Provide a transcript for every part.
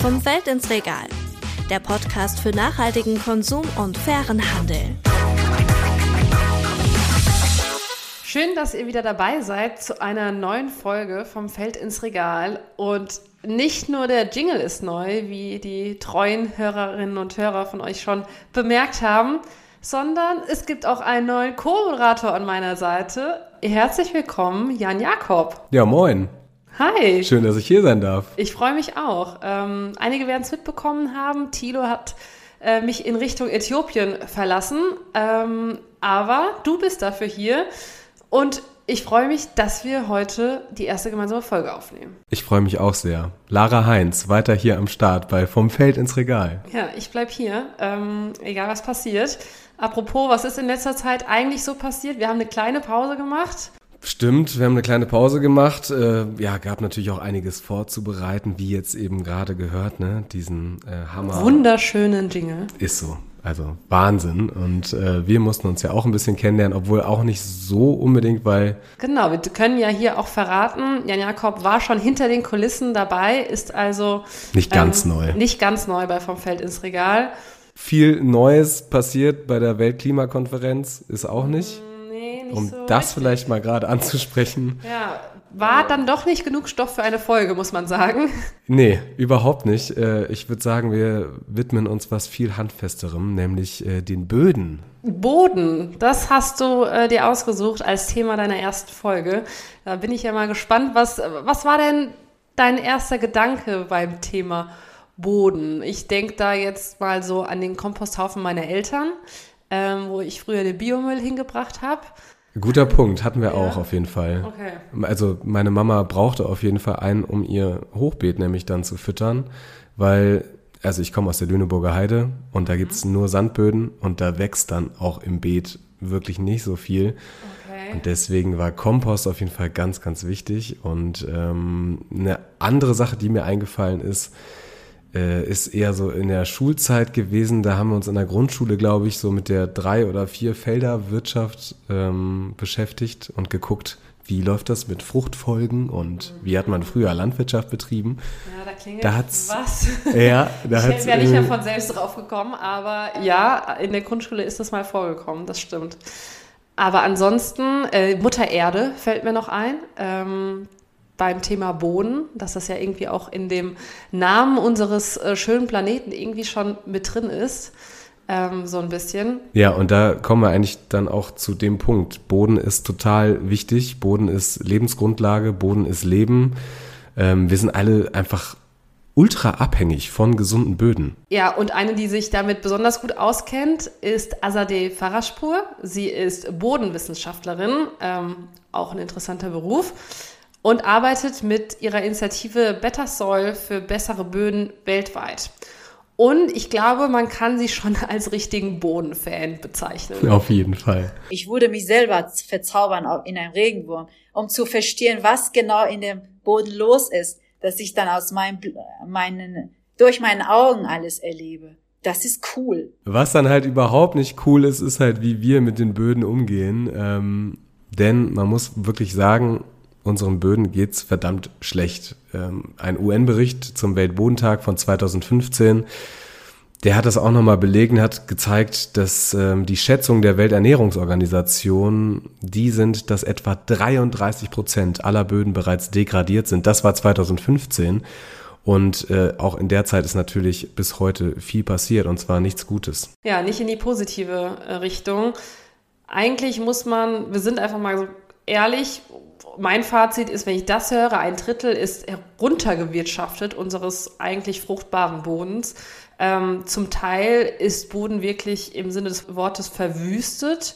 Vom Feld ins Regal. Der Podcast für nachhaltigen Konsum und fairen Handel. Schön, dass ihr wieder dabei seid zu einer neuen Folge vom Feld ins Regal. Und nicht nur der Jingle ist neu, wie die treuen Hörerinnen und Hörer von euch schon bemerkt haben, sondern es gibt auch einen neuen Co-Moderator an meiner Seite. Herzlich willkommen, Jan Jakob. Ja, moin. Hi. Schön, dass ich hier sein darf. Ich freue mich auch. Ähm, einige werden es mitbekommen haben. Thilo hat äh, mich in Richtung Äthiopien verlassen. Ähm, aber du bist dafür hier. Und ich freue mich, dass wir heute die erste gemeinsame Folge aufnehmen. Ich freue mich auch sehr. Lara Heinz, weiter hier am Start bei Vom Feld ins Regal. Ja, ich bleibe hier, ähm, egal was passiert. Apropos, was ist in letzter Zeit eigentlich so passiert? Wir haben eine kleine Pause gemacht. Stimmt, wir haben eine kleine Pause gemacht. Äh, ja, gab natürlich auch einiges vorzubereiten, wie jetzt eben gerade gehört, ne? Diesen äh, Hammer. Wunderschönen Jingle. Ist so. Also Wahnsinn. Und äh, wir mussten uns ja auch ein bisschen kennenlernen, obwohl auch nicht so unbedingt, weil. Genau, wir können ja hier auch verraten, Jan Jakob war schon hinter den Kulissen dabei, ist also. Nicht ganz ähm, neu. Nicht ganz neu bei Vom Feld ins Regal. Viel Neues passiert bei der Weltklimakonferenz, ist auch nicht. Nicht um so das richtig. vielleicht mal gerade anzusprechen. Ja, war dann doch nicht genug Stoff für eine Folge, muss man sagen. Nee, überhaupt nicht. Äh, Ich würde sagen, wir widmen uns was viel handfesterem, nämlich äh, den Böden. Boden, das hast du äh, dir ausgesucht als Thema deiner ersten Folge. Da bin ich ja mal gespannt, was, was war denn dein erster Gedanke beim Thema Boden? Ich denke da jetzt mal so an den Komposthaufen meiner Eltern, ähm, wo ich früher den Biomüll hingebracht habe. Guter Punkt, hatten wir Ja. auch auf jeden Fall. Okay. Also meine Mama brauchte auf jeden Fall einen, um ihr Hochbeet nämlich dann zu füttern, weil, also ich komme aus der Lüneburger Heide und da gibt's nur Sandböden und da wächst dann auch im Beet wirklich nicht so viel. Okay. Und deswegen war Kompost auf jeden Fall ganz, ganz wichtig. Und ähm, eine andere Sache, die mir eingefallen ist, äh, ist eher so in der Schulzeit gewesen. Da haben wir uns in der Grundschule, glaube ich, so mit der drei oder vier Felder Wirtschaft ähm, beschäftigt und geguckt, wie läuft das mit Fruchtfolgen und wie hat man früher Landwirtschaft betrieben. Ja, da klingelt Da hat's- was. Ja, da Ich hat's wäre nicht mehr von selbst drauf gekommen, aber ja, in der Grundschule ist das mal vorgekommen, das stimmt. Aber ansonsten, äh, Mutter Erde fällt mir noch ein. Ähm, beim Thema Boden, dass das ja irgendwie auch in dem Namen unseres äh, schönen Planeten irgendwie schon mit drin ist. Ähm, so ein bisschen. Ja, und da kommen wir eigentlich dann auch zu dem Punkt. Boden ist total wichtig. Boden ist Lebensgrundlage. Boden ist Leben. Ähm, wir sind alle einfach ultra abhängig von gesunden Böden. Ja, und eine, die sich damit besonders gut auskennt, ist Azadeh Farashpur. Sie ist Bodenwissenschaftlerin, ähm, auch ein interessanter Beruf, und arbeitet mit ihrer Initiative Better Soil für bessere Böden weltweit. Und ich glaube, man kann sie schon als richtigen Bodenfan bezeichnen. Auf jeden Fall. Ich würde mich selber verzaubern in einem Regenwurm, um zu verstehen, was genau in dem Boden los ist, dass ich dann aus meinem, meinen, durch meine Augen alles erlebe. Das ist cool. Was dann halt überhaupt nicht cool ist, ist halt, wie wir mit den Böden umgehen. Ähm, denn man muss wirklich sagen, unseren Böden geht's verdammt schlecht. Ähm, ein UN-Bericht zum Weltbodentag von 2015, der hat das auch nochmal belegen, hat gezeigt, dass ähm, die Schätzungen der Welternährungsorganisation, die sind, dass etwa 33 Prozent aller Böden bereits degradiert sind. Das war 2015. Und äh, auch in der Zeit ist natürlich bis heute viel passiert und zwar nichts Gutes. Ja, nicht in die positive äh, Richtung. Eigentlich muss man, wir sind einfach mal so ehrlich, mein Fazit ist, wenn ich das höre, ein Drittel ist heruntergewirtschaftet unseres eigentlich fruchtbaren Bodens. Ähm, zum Teil ist Boden wirklich im Sinne des Wortes verwüstet.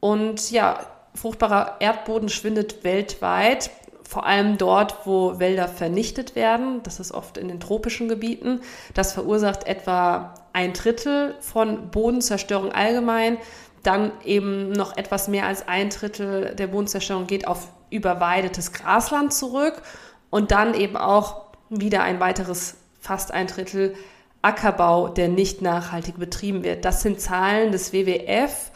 Und ja, fruchtbarer Erdboden schwindet weltweit, vor allem dort, wo Wälder vernichtet werden. Das ist oft in den tropischen Gebieten. Das verursacht etwa ein Drittel von Bodenzerstörung allgemein. Dann eben noch etwas mehr als ein Drittel der Bodenzerstörung geht auf überweidetes Grasland zurück. Und dann eben auch wieder ein weiteres, fast ein Drittel Ackerbau, der nicht nachhaltig betrieben wird. Das sind Zahlen des WWF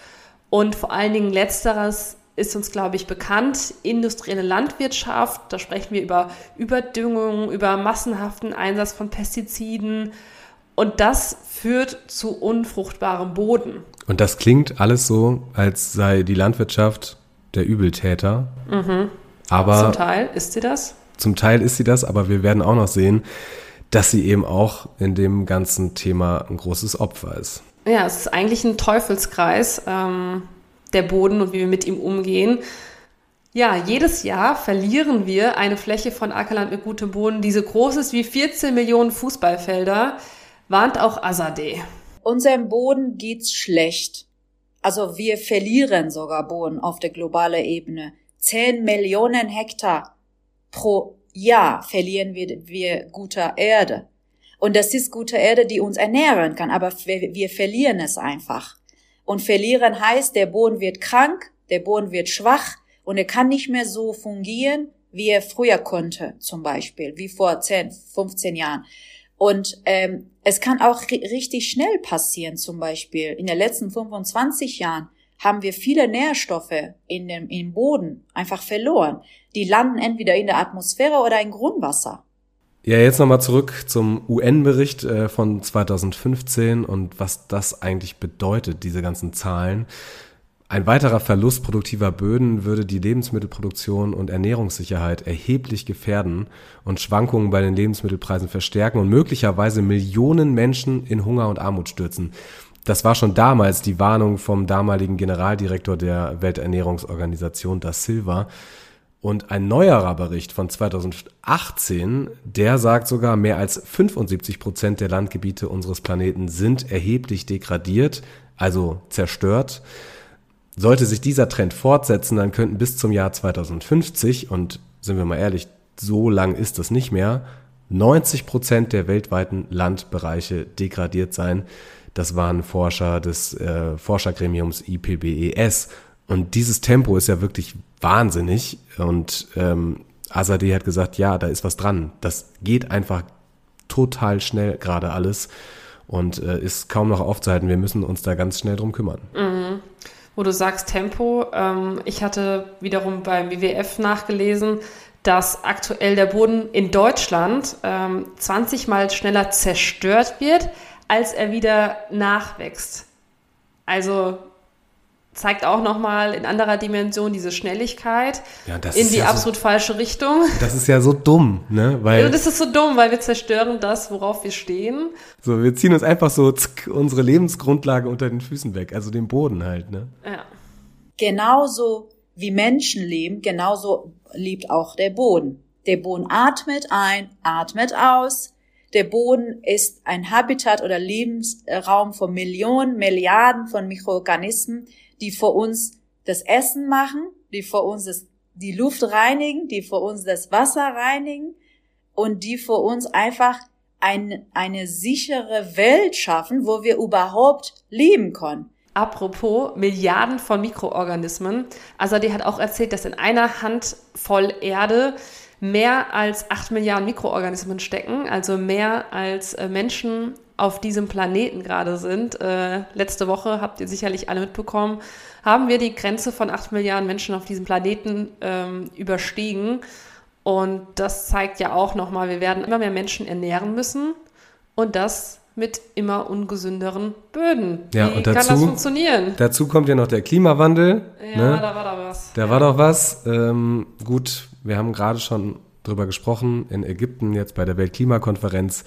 und vor allen Dingen letzteres ist uns, glaube ich, bekannt. Industrielle Landwirtschaft, da sprechen wir über Überdüngung, über massenhaften Einsatz von Pestiziden. Und das führt zu unfruchtbarem Boden. Und das klingt alles so, als sei die Landwirtschaft der Übeltäter. Mhm. Aber Zum Teil ist sie das. Zum Teil ist sie das, aber wir werden auch noch sehen, dass sie eben auch in dem ganzen Thema ein großes Opfer ist. Ja, es ist eigentlich ein Teufelskreis, ähm, der Boden und wie wir mit ihm umgehen. Ja, jedes Jahr verlieren wir eine Fläche von Ackerland mit gutem Boden, die so groß ist wie 14 Millionen Fußballfelder, warnt auch Azadeh. Unserem Boden geht's schlecht. Also wir verlieren sogar Boden auf der globalen Ebene. 10 Millionen Hektar pro Jahr verlieren wir, wir guter Erde. Und das ist gute Erde, die uns ernähren kann, aber wir, wir verlieren es einfach. Und verlieren heißt, der Boden wird krank, der Boden wird schwach und er kann nicht mehr so fungieren, wie er früher konnte, zum Beispiel, wie vor 10, 15 Jahren. Und ähm, es kann auch richtig schnell passieren, zum Beispiel. In den letzten 25 Jahren haben wir viele Nährstoffe in dem, im Boden einfach verloren. Die landen entweder in der Atmosphäre oder im Grundwasser. Ja, jetzt nochmal zurück zum UN-Bericht äh, von 2015 und was das eigentlich bedeutet, diese ganzen Zahlen. Ein weiterer Verlust produktiver Böden würde die Lebensmittelproduktion und Ernährungssicherheit erheblich gefährden und Schwankungen bei den Lebensmittelpreisen verstärken und möglicherweise Millionen Menschen in Hunger und Armut stürzen. Das war schon damals die Warnung vom damaligen Generaldirektor der Welternährungsorganisation, Da Silva. Und ein neuerer Bericht von 2018, der sagt sogar, mehr als 75 Prozent der Landgebiete unseres Planeten sind erheblich degradiert, also zerstört. Sollte sich dieser Trend fortsetzen, dann könnten bis zum Jahr 2050, und sind wir mal ehrlich, so lang ist das nicht mehr, 90 Prozent der weltweiten Landbereiche degradiert sein. Das waren Forscher des äh, Forschergremiums IPBES. Und dieses Tempo ist ja wirklich wahnsinnig. Und ähm, Azadeh hat gesagt, ja, da ist was dran. Das geht einfach total schnell gerade alles und äh, ist kaum noch aufzuhalten. Wir müssen uns da ganz schnell drum kümmern. Mhm. Wo du sagst Tempo, ähm, ich hatte wiederum beim WWF nachgelesen, dass aktuell der Boden in Deutschland ähm, 20 mal schneller zerstört wird, als er wieder nachwächst. Also zeigt auch nochmal in anderer Dimension diese Schnelligkeit ja, in die ja absolut so, falsche Richtung. Das ist ja so dumm, ne? Weil ja, das ist so dumm, weil wir zerstören das, worauf wir stehen. So, wir ziehen uns einfach so zck, unsere Lebensgrundlage unter den Füßen weg, also den Boden halt, ne? Ja. Genauso wie Menschen leben, genauso lebt auch der Boden. Der Boden atmet ein, atmet aus, der Boden ist ein Habitat oder Lebensraum von Millionen, Milliarden von Mikroorganismen, die für uns das Essen machen, die für uns das, die Luft reinigen, die für uns das Wasser reinigen und die für uns einfach ein, eine sichere Welt schaffen, wo wir überhaupt leben können. Apropos Milliarden von Mikroorganismen. Also die hat auch erzählt, dass in einer Hand voll Erde mehr als 8 Milliarden Mikroorganismen stecken, also mehr als äh, Menschen auf diesem Planeten gerade sind. Äh, letzte Woche habt ihr sicherlich alle mitbekommen, haben wir die Grenze von 8 Milliarden Menschen auf diesem Planeten ähm, überstiegen. Und das zeigt ja auch nochmal, wir werden immer mehr Menschen ernähren müssen und das mit immer ungesünderen Böden. Ja, Wie und dazu, kann das funktionieren? Dazu kommt ja noch der Klimawandel. Ja, ne? da war da was. Da ja. war doch was. Ähm, gut, wir haben gerade schon drüber gesprochen. In Ägypten jetzt bei der Weltklimakonferenz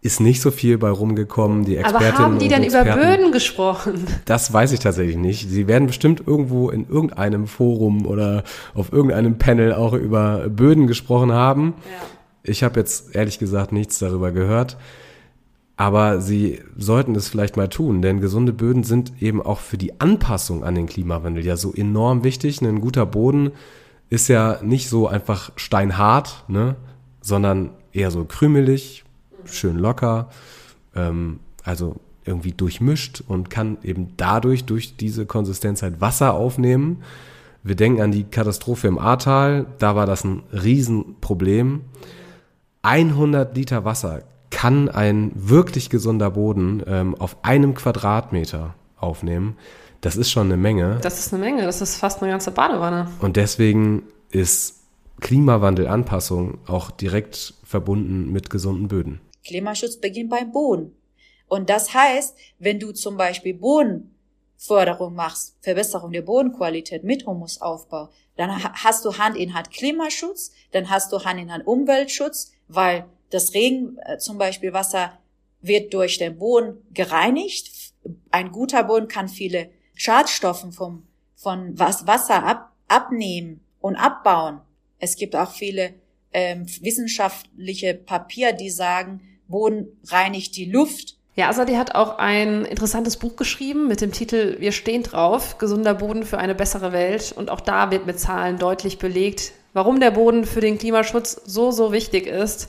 ist nicht so viel bei rumgekommen. Die Expertinnen Aber haben die dann Experten, über Böden gesprochen? Das weiß ich tatsächlich nicht. Sie werden bestimmt irgendwo in irgendeinem Forum oder auf irgendeinem Panel auch über Böden gesprochen haben. Ja. Ich habe jetzt ehrlich gesagt nichts darüber gehört. Aber sie sollten es vielleicht mal tun, denn gesunde Böden sind eben auch für die Anpassung an den Klimawandel ja so enorm wichtig. Ein guter Boden ist ja nicht so einfach steinhart, ne, sondern eher so krümelig, schön locker, ähm, also irgendwie durchmischt und kann eben dadurch, durch diese Konsistenz halt Wasser aufnehmen. Wir denken an die Katastrophe im Ahrtal, da war das ein Riesenproblem. 100 Liter Wasser kann ein wirklich gesunder Boden ähm, auf einem Quadratmeter aufnehmen. Das ist schon eine Menge. Das ist eine Menge, das ist fast eine ganze Badewanne. Und deswegen ist Klimawandelanpassung auch direkt verbunden mit gesunden Böden. Klimaschutz beginnt beim Boden. Und das heißt, wenn du zum Beispiel Bodenförderung machst, Verbesserung der Bodenqualität mit Humusaufbau, dann hast du Hand in Hand Klimaschutz, dann hast du Hand in Hand Umweltschutz, weil das Regen, äh, zum Beispiel Wasser, wird durch den Boden gereinigt. Ein guter Boden kann viele Schadstoffe vom, von Wasser ab, abnehmen und abbauen. Es gibt auch viele ähm, wissenschaftliche Papier, die sagen, Boden reinigt die Luft. Ja, Asadi hat auch ein interessantes Buch geschrieben mit dem Titel Wir stehen drauf, gesunder Boden für eine bessere Welt. Und auch da wird mit Zahlen deutlich belegt, warum der Boden für den Klimaschutz so, so wichtig ist.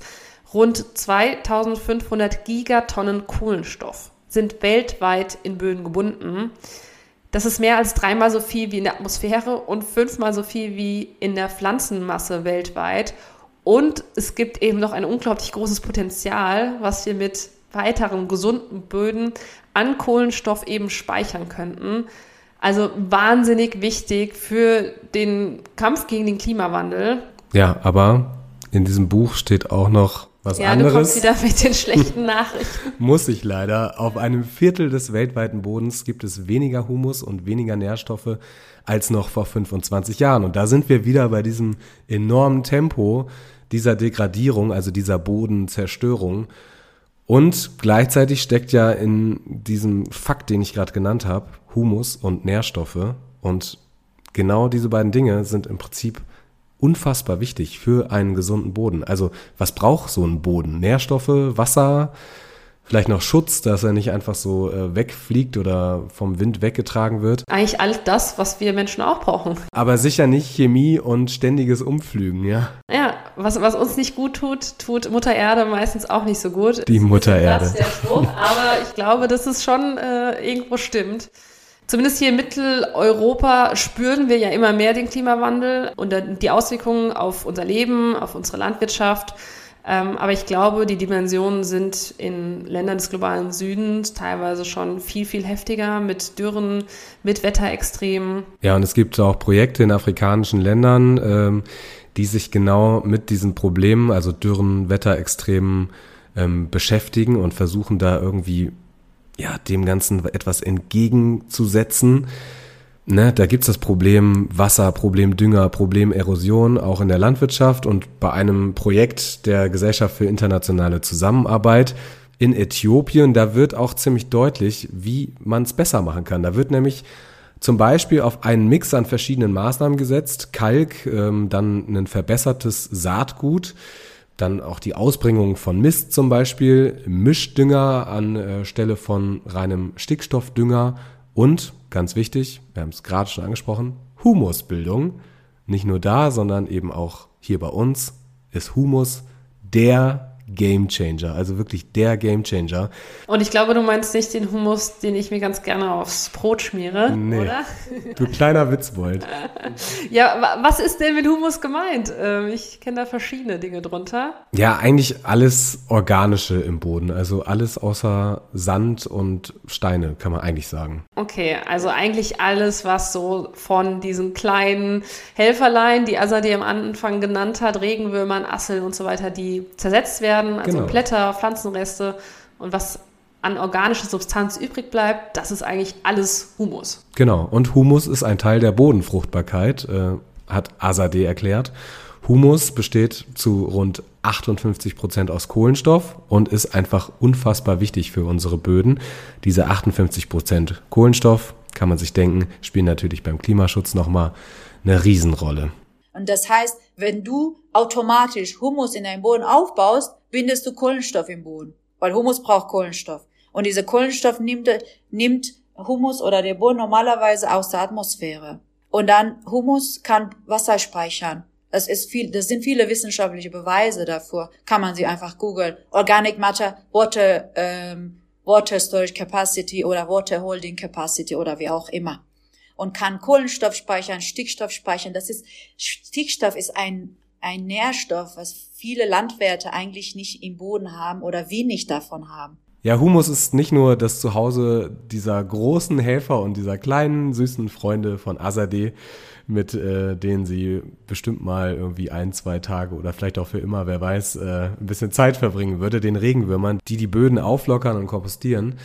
Rund 2500 Gigatonnen Kohlenstoff sind weltweit in Böden gebunden. Das ist mehr als dreimal so viel wie in der Atmosphäre und fünfmal so viel wie in der Pflanzenmasse weltweit. Und es gibt eben noch ein unglaublich großes Potenzial, was wir mit weiteren gesunden Böden an Kohlenstoff eben speichern könnten. Also wahnsinnig wichtig für den Kampf gegen den Klimawandel. Ja, aber in diesem Buch steht auch noch was ja, anderes. Du kommst wieder mit den schlechten Nachrichten. Muss ich leider. Auf einem Viertel des weltweiten Bodens gibt es weniger Humus und weniger Nährstoffe als noch vor 25 Jahren. Und da sind wir wieder bei diesem enormen Tempo dieser Degradierung, also dieser Bodenzerstörung. Und gleichzeitig steckt ja in diesem Fakt, den ich gerade genannt habe, Humus und Nährstoffe. Und genau diese beiden Dinge sind im Prinzip unfassbar wichtig für einen gesunden Boden. Also was braucht so ein Boden? Nährstoffe, Wasser, vielleicht noch Schutz, dass er nicht einfach so äh, wegfliegt oder vom Wind weggetragen wird. Eigentlich alles das, was wir Menschen auch brauchen. Aber sicher nicht Chemie und ständiges Umflügen, ja. Ja, was, was uns nicht gut tut, tut Mutter Erde meistens auch nicht so gut. Die Mutter Erde. Das ist der Spruch, aber ich glaube, dass es schon äh, irgendwo stimmt. Zumindest hier in Mitteleuropa spüren wir ja immer mehr den Klimawandel und die Auswirkungen auf unser Leben, auf unsere Landwirtschaft. Ähm, aber ich glaube, die Dimensionen sind in Ländern des globalen Südens teilweise schon viel, viel heftiger mit Dürren, mit Wetterextremen. Ja, und es gibt auch Projekte in afrikanischen Ländern, ähm, die sich genau mit diesen Problemen, also Dürren, Wetterextremen, ähm, beschäftigen und versuchen da irgendwie ja, dem Ganzen etwas entgegenzusetzen. Ne, da gibt's das Problem Wasser, Problem Dünger, Problem Erosion, auch in der Landwirtschaft und bei einem Projekt der Gesellschaft für internationale Zusammenarbeit in Äthiopien, da wird auch ziemlich deutlich, wie man es besser machen kann. Da wird nämlich zum Beispiel auf einen Mix an verschiedenen Maßnahmen gesetzt, Kalk, ähm, dann ein verbessertes Saatgut, dann auch die Ausbringung von Mist zum Beispiel, Mischdünger anstelle äh, von reinem Stickstoffdünger und, ganz wichtig, wir haben es gerade schon angesprochen, Humusbildung. Nicht nur da, sondern eben auch hier bei uns ist Humus der Game Changer, also wirklich der Game Changer. Und ich glaube, du meinst nicht den Hummus, den ich mir ganz gerne aufs Brot schmiere, nee. oder? Du kleiner Witzbold. ja, was ist denn mit Hummus gemeint? Ähm, ich kenne da verschiedene Dinge drunter. Ja, eigentlich alles Organische im Boden, also alles außer Sand und Steine, kann man eigentlich sagen. Okay, also eigentlich alles, was so von diesen kleinen Helferlein, die Azadeh am Anfang genannt hat, Regenwürmern, Asseln und so weiter, die zersetzt werden werden, also genau. Blätter, Pflanzenreste und was an organischer Substanz übrig bleibt, das ist eigentlich alles Humus. Genau, und Humus ist ein Teil der Bodenfruchtbarkeit, äh, hat Azadeh erklärt. Humus besteht zu rund 58 Prozent aus Kohlenstoff und ist einfach unfassbar wichtig für unsere Böden. Diese 58 Prozent Kohlenstoff, kann man sich denken, spielen natürlich beim Klimaschutz nochmal eine Riesenrolle. Und das heißt, wenn du automatisch Humus in deinem Boden aufbaust, bindest du Kohlenstoff im Boden, weil Humus braucht Kohlenstoff. Und dieser Kohlenstoff nimmt, nimmt Humus oder der Boden normalerweise aus der Atmosphäre. Und dann Humus kann Wasser speichern. Das ist viel, das sind viele wissenschaftliche Beweise dafür. Kann man sie einfach googeln. Organic Matter, Water, ähm, Water Storage Capacity oder Water Holding Capacity oder wie auch immer. Und kann Kohlenstoff speichern, Stickstoff speichern. Das ist, Stickstoff ist ein ein Nährstoff, was viele Landwirte eigentlich nicht im Boden haben oder wenig davon haben. Ja, Humus ist nicht nur das Zuhause dieser großen Helfer und dieser kleinen, süßen Freunde von Azadeh, mit äh, denen sie bestimmt mal irgendwie ein, zwei Tage oder vielleicht auch für immer, wer weiß, äh, ein bisschen Zeit verbringen würde, den Regenwürmern, die die Böden auflockern und kompostieren.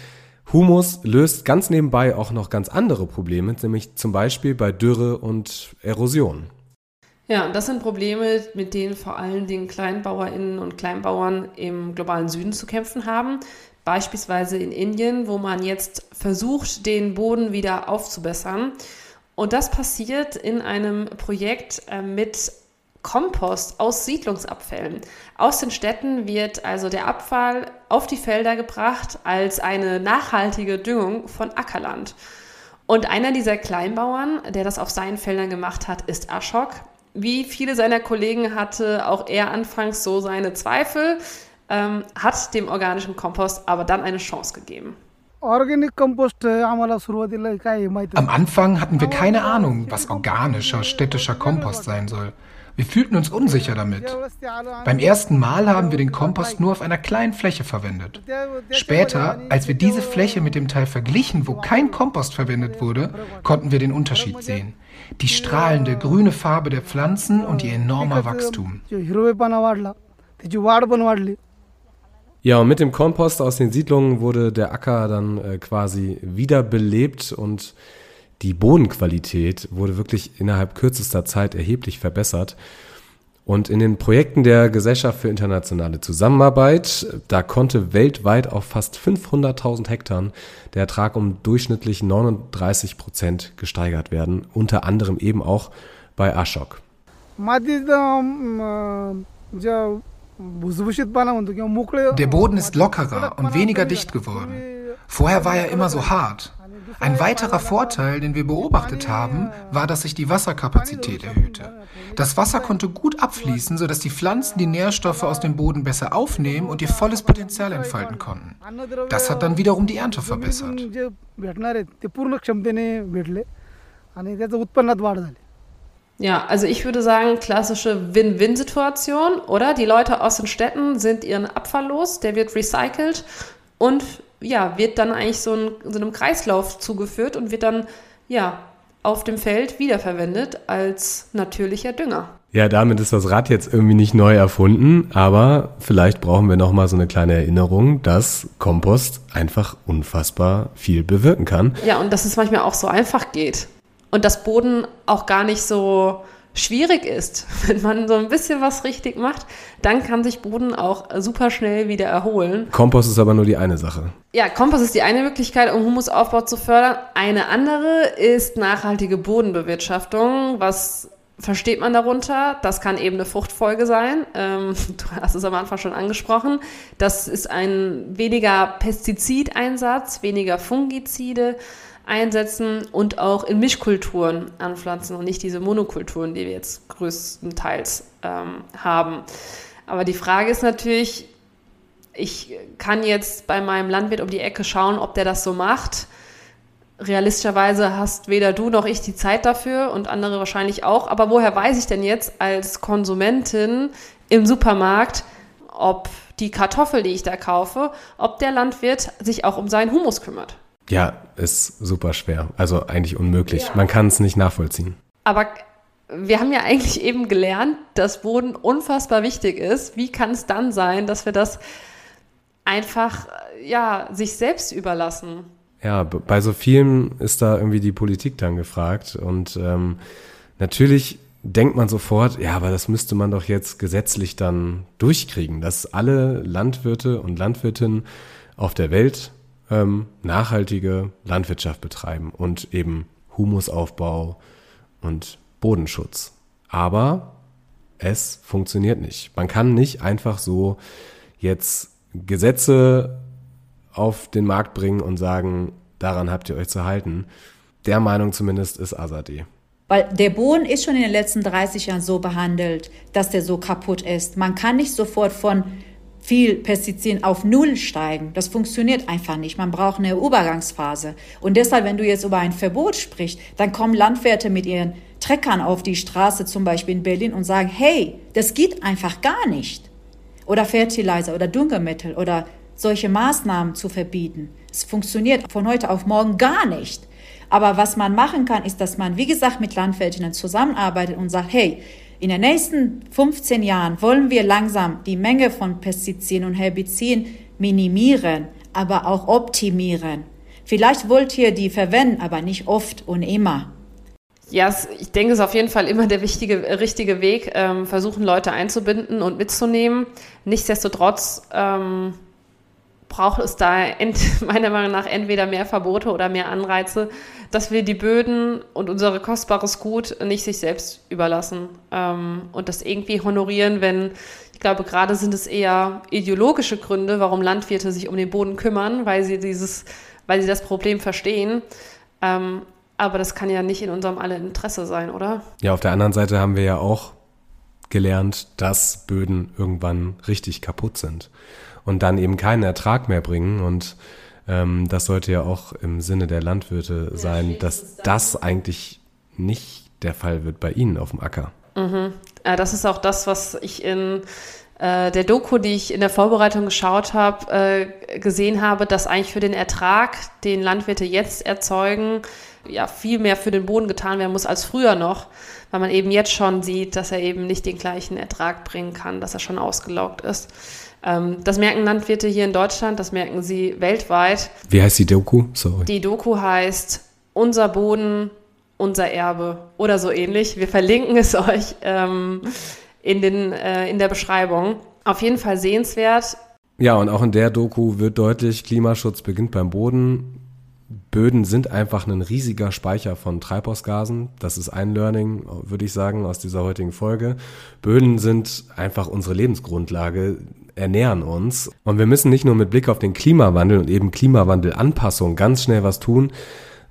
Humus löst ganz nebenbei auch noch ganz andere Probleme, nämlich zum Beispiel bei Dürre und Erosion. Ja, das sind Probleme, mit denen vor allen Dingen KleinbauerInnen und Kleinbauern im globalen Süden zu kämpfen haben. Beispielsweise in Indien, wo man jetzt versucht, den Boden wieder aufzubessern. Und das passiert in einem Projekt äh, mit Kompost aus Siedlungsabfällen. Aus den Städten wird also der Abfall auf die Felder gebracht als eine nachhaltige Düngung von Ackerland. Und einer dieser Kleinbauern, der das auf seinen Feldern gemacht hat, ist Ashok. Wie viele seiner Kollegen hatte auch er anfangs so seine Zweifel, ähm, hat dem organischen Kompost aber dann eine Chance gegeben. Am Anfang hatten wir keine Ahnung, was organischer städtischer Kompost sein soll. Wir fühlten uns unsicher damit. Beim ersten Mal haben wir den Kompost nur auf einer kleinen Fläche verwendet. Später, als wir diese Fläche mit dem Teil verglichen, wo kein Kompost verwendet wurde, konnten wir den Unterschied sehen. Die strahlende grüne Farbe der Pflanzen und ihr enormer Wachstum. Ja, und mit dem Kompost aus den Siedlungen wurde der Acker dann äh, quasi wiederbelebt und die Bodenqualität wurde wirklich innerhalb kürzester Zeit erheblich verbessert. Und in den Projekten der Gesellschaft für internationale Zusammenarbeit, da konnte weltweit auf fast 500.000 Hektar der Ertrag um durchschnittlich 39 Prozent gesteigert werden, unter anderem eben auch bei Ashok. Der Boden ist lockerer und weniger dicht geworden. Vorher war er immer so hart. Ein weiterer Vorteil, den wir beobachtet haben, war, dass sich die Wasserkapazität erhöhte. Das Wasser konnte gut abfließen, sodass die Pflanzen die Nährstoffe aus dem Boden besser aufnehmen und ihr volles Potenzial entfalten konnten. Das hat dann wiederum die Ernte verbessert. Ja, also ich würde sagen, klassische Win-Win-Situation, oder? Die Leute aus den Städten sind ihren Abfall los, der wird recycelt und ja, wird dann eigentlich so, ein, so einem Kreislauf zugeführt und wird dann ja auf dem Feld wiederverwendet als natürlicher Dünger. Ja, damit ist das Rad jetzt irgendwie nicht neu erfunden, aber vielleicht brauchen wir noch mal so eine kleine Erinnerung, dass Kompost einfach unfassbar viel bewirken kann. Ja, und dass es manchmal auch so einfach geht und dass Boden auch gar nicht so schwierig ist, wenn man so ein bisschen was richtig macht, dann kann sich Boden auch super schnell wieder erholen. Kompost ist aber nur die eine Sache. Ja, Kompost ist die eine Möglichkeit, um Humusaufbau zu fördern. Eine andere ist nachhaltige Bodenbewirtschaftung. Was versteht man darunter? Das kann eben eine Fruchtfolge sein. Ähm, du hast es am Anfang schon angesprochen. Das ist ein weniger Pestizideinsatz, weniger Fungizide einsetzen und auch in Mischkulturen anpflanzen und nicht diese Monokulturen, die wir jetzt größtenteils ähm, haben. Aber die Frage ist natürlich, ich kann jetzt bei meinem Landwirt um die Ecke schauen, ob der das so macht. Realistischerweise hast weder du noch ich die Zeit dafür und andere wahrscheinlich auch. Aber woher weiß ich denn jetzt als Konsumentin im Supermarkt, ob die Kartoffel, die ich da kaufe, ob der Landwirt sich auch um seinen Humus kümmert? Ja, ist super schwer. Also eigentlich unmöglich. Ja. Man kann es nicht nachvollziehen. Aber wir haben ja eigentlich eben gelernt, dass Boden unfassbar wichtig ist. Wie kann es dann sein, dass wir das einfach ja, sich selbst überlassen? Ja, bei so vielen ist da irgendwie die Politik dann gefragt. Und ähm, natürlich denkt man sofort, ja, aber das müsste man doch jetzt gesetzlich dann durchkriegen, dass alle Landwirte und Landwirtinnen auf der Welt ähm, nachhaltige Landwirtschaft betreiben und eben Humusaufbau und Bodenschutz. Aber es funktioniert nicht. Man kann nicht einfach so jetzt Gesetze auf den Markt bringen und sagen, daran habt ihr euch zu halten. Der Meinung zumindest ist Azadeh. Weil der Boden ist schon in den letzten 30 Jahren so behandelt, dass der so kaputt ist. Man kann nicht sofort von viel Pestizid auf Null steigen. Das funktioniert einfach nicht. Man braucht eine Übergangsphase. Und deshalb, wenn du jetzt über ein Verbot sprichst, dann kommen Landwirte mit ihren Treckern auf die Straße, zum Beispiel in Berlin, und sagen, hey, das geht einfach gar nicht. Oder Fertilizer oder Düngemittel oder solche Maßnahmen zu verbieten. Es funktioniert von heute auf morgen gar nicht. Aber was man machen kann, ist, dass man, wie gesagt, mit Landwirtinnen zusammenarbeitet und sagt, hey, in den nächsten 15 Jahren wollen wir langsam die Menge von Pestiziden und Herbiziden minimieren, aber auch optimieren. Vielleicht wollt ihr die verwenden, aber nicht oft und immer. Ja, ich denke, es ist auf jeden Fall immer der wichtige, richtige Weg, ähm, versuchen Leute einzubinden und mitzunehmen. Nichtsdestotrotz ähm, braucht es da ent, meiner Meinung nach entweder mehr Verbote oder mehr Anreize, dass wir die Böden und unser kostbares Gut nicht sich selbst überlassen ähm, und das irgendwie honorieren, wenn ich glaube, gerade sind es eher ideologische Gründe, warum Landwirte sich um den Boden kümmern, weil sie dieses, weil sie das Problem verstehen. Ähm, aber das kann ja nicht in unserem alle Interesse sein, oder? Ja, auf der anderen Seite haben wir ja auch gelernt, dass Böden irgendwann richtig kaputt sind und dann eben keinen Ertrag mehr bringen. Und ähm, das sollte ja auch im Sinne der Landwirte sein, dass das eigentlich nicht der Fall wird bei ihnen auf dem Acker. Mhm. Äh, das ist auch das, was ich in äh, der Doku, die ich in der Vorbereitung geschaut habe, äh, gesehen habe, dass eigentlich für den Ertrag, den Landwirte jetzt erzeugen, ja viel mehr für den Boden getan werden muss als früher noch, weil man eben jetzt schon sieht, dass er eben nicht den gleichen Ertrag bringen kann, dass er schon ausgelaugt ist. Ähm, das merken Landwirte hier in Deutschland, das merken sie weltweit. Wie heißt die Doku? Sorry. Die Doku heißt Unser Boden, unser Erbe oder so ähnlich. Wir verlinken es euch ähm, in, den, äh, in der Beschreibung. Auf jeden Fall sehenswert. Ja, und auch in der Doku wird deutlich, Klimaschutz beginnt beim Boden. Böden sind einfach ein riesiger Speicher von Treibhausgasen. Das ist ein Learning, würde ich sagen, aus dieser heutigen Folge. Böden sind einfach unsere Lebensgrundlage, ernähren uns. Und wir müssen nicht nur mit Blick auf den Klimawandel und eben Klimawandelanpassung ganz schnell was tun,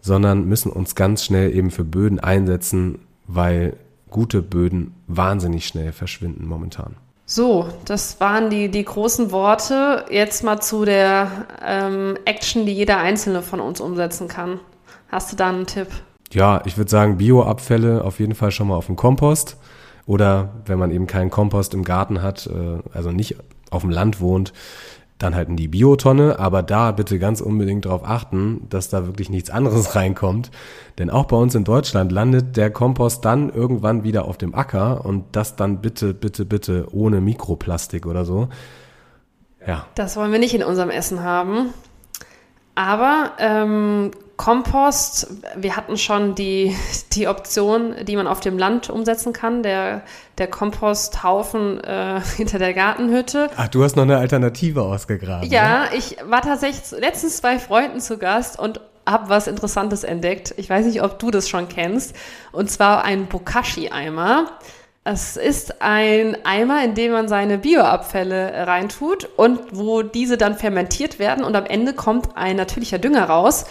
sondern müssen uns ganz schnell eben für Böden einsetzen, weil gute Böden wahnsinnig schnell verschwinden momentan. So, das waren die, die großen Worte. Jetzt mal zu der ähm, Action, die jeder Einzelne von uns umsetzen kann. Hast du da einen Tipp? Ja, ich würde sagen, Bioabfälle auf jeden Fall schon mal auf dem Kompost. Oder wenn man eben keinen Kompost im Garten hat, äh, also nicht auf dem Land wohnt, dann halt in die Biotonne, aber da bitte ganz unbedingt darauf achten, dass da wirklich nichts anderes reinkommt. Denn auch bei uns in Deutschland landet der Kompost dann irgendwann wieder auf dem Acker und das dann bitte, bitte, bitte ohne Mikroplastik oder so. Ja. Das wollen wir nicht in unserem Essen haben. Aber ähm, Kompost, wir hatten schon die, die Option, die man auf dem Land umsetzen kann, der, der Komposthaufen äh, hinter der Gartenhütte. Ach, du hast noch eine Alternative ausgegraben. Ja, ne? ich war tatsächlich letztens bei Freunden zu Gast und habe was Interessantes entdeckt. Ich weiß nicht, ob du das schon kennst. Und zwar ein Bokashi-Eimer. Es ist ein Eimer, in dem man seine Bioabfälle reintut und wo diese dann fermentiert werden und am Ende kommt ein natürlicher Dünger raus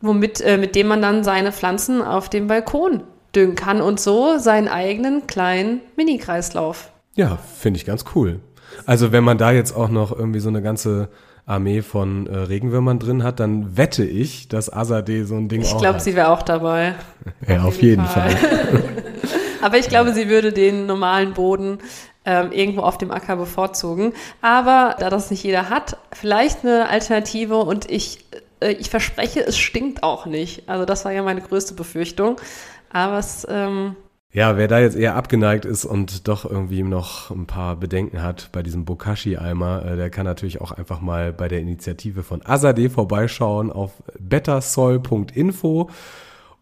womit, äh, mit dem man dann seine Pflanzen auf dem Balkon düngen kann und so seinen eigenen kleinen Mini-Kreislauf. Ja, finde ich ganz cool. Also wenn man da jetzt auch noch irgendwie so eine ganze Armee von äh, Regenwürmern drin hat, dann wette ich, dass Azadeh so ein Ding ich auch Ich glaube, sie wäre auch dabei. ja, auf jeden, jeden Fall. Fall. Aber ich glaube, sie würde den normalen Boden ähm, irgendwo auf dem Acker bevorzugen. Aber da das nicht jeder hat, vielleicht eine Alternative und ich äh, ich verspreche, es stinkt auch nicht. Also das war ja meine größte Befürchtung. Aber es... Ähm ja, wer da jetzt eher abgeneigt ist und doch irgendwie noch ein paar Bedenken hat bei diesem Bokashi-Eimer, äh, der kann natürlich auch einfach mal bei der Initiative von Azadeh vorbeischauen auf bettersoil.info.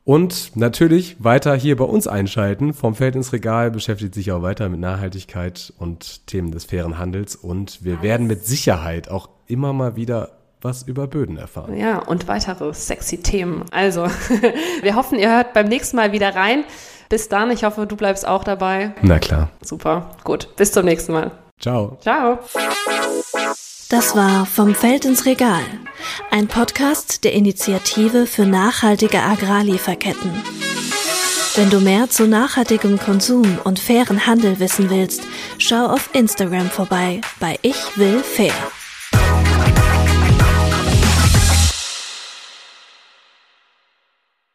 Und natürlich weiter hier bei uns einschalten. Vom Feld ins Regal beschäftigt sich auch weiter mit Nachhaltigkeit und Themen des fairen Handels. Und wir werden mit Sicherheit auch immer mal wieder was über Böden erfahren. Ja, und weitere sexy Themen. Also, wir hoffen, ihr hört beim nächsten Mal wieder rein. Bis dann, ich hoffe, du bleibst auch dabei. Na klar. Super, gut. Bis zum nächsten Mal. Ciao. Ciao. Das war Vom Feld ins Regal, ein Podcast der Initiative für nachhaltige Agrarlieferketten. Wenn du mehr zu nachhaltigem Konsum und fairen Handel wissen willst, schau auf Instagram vorbei bei Ich will fair.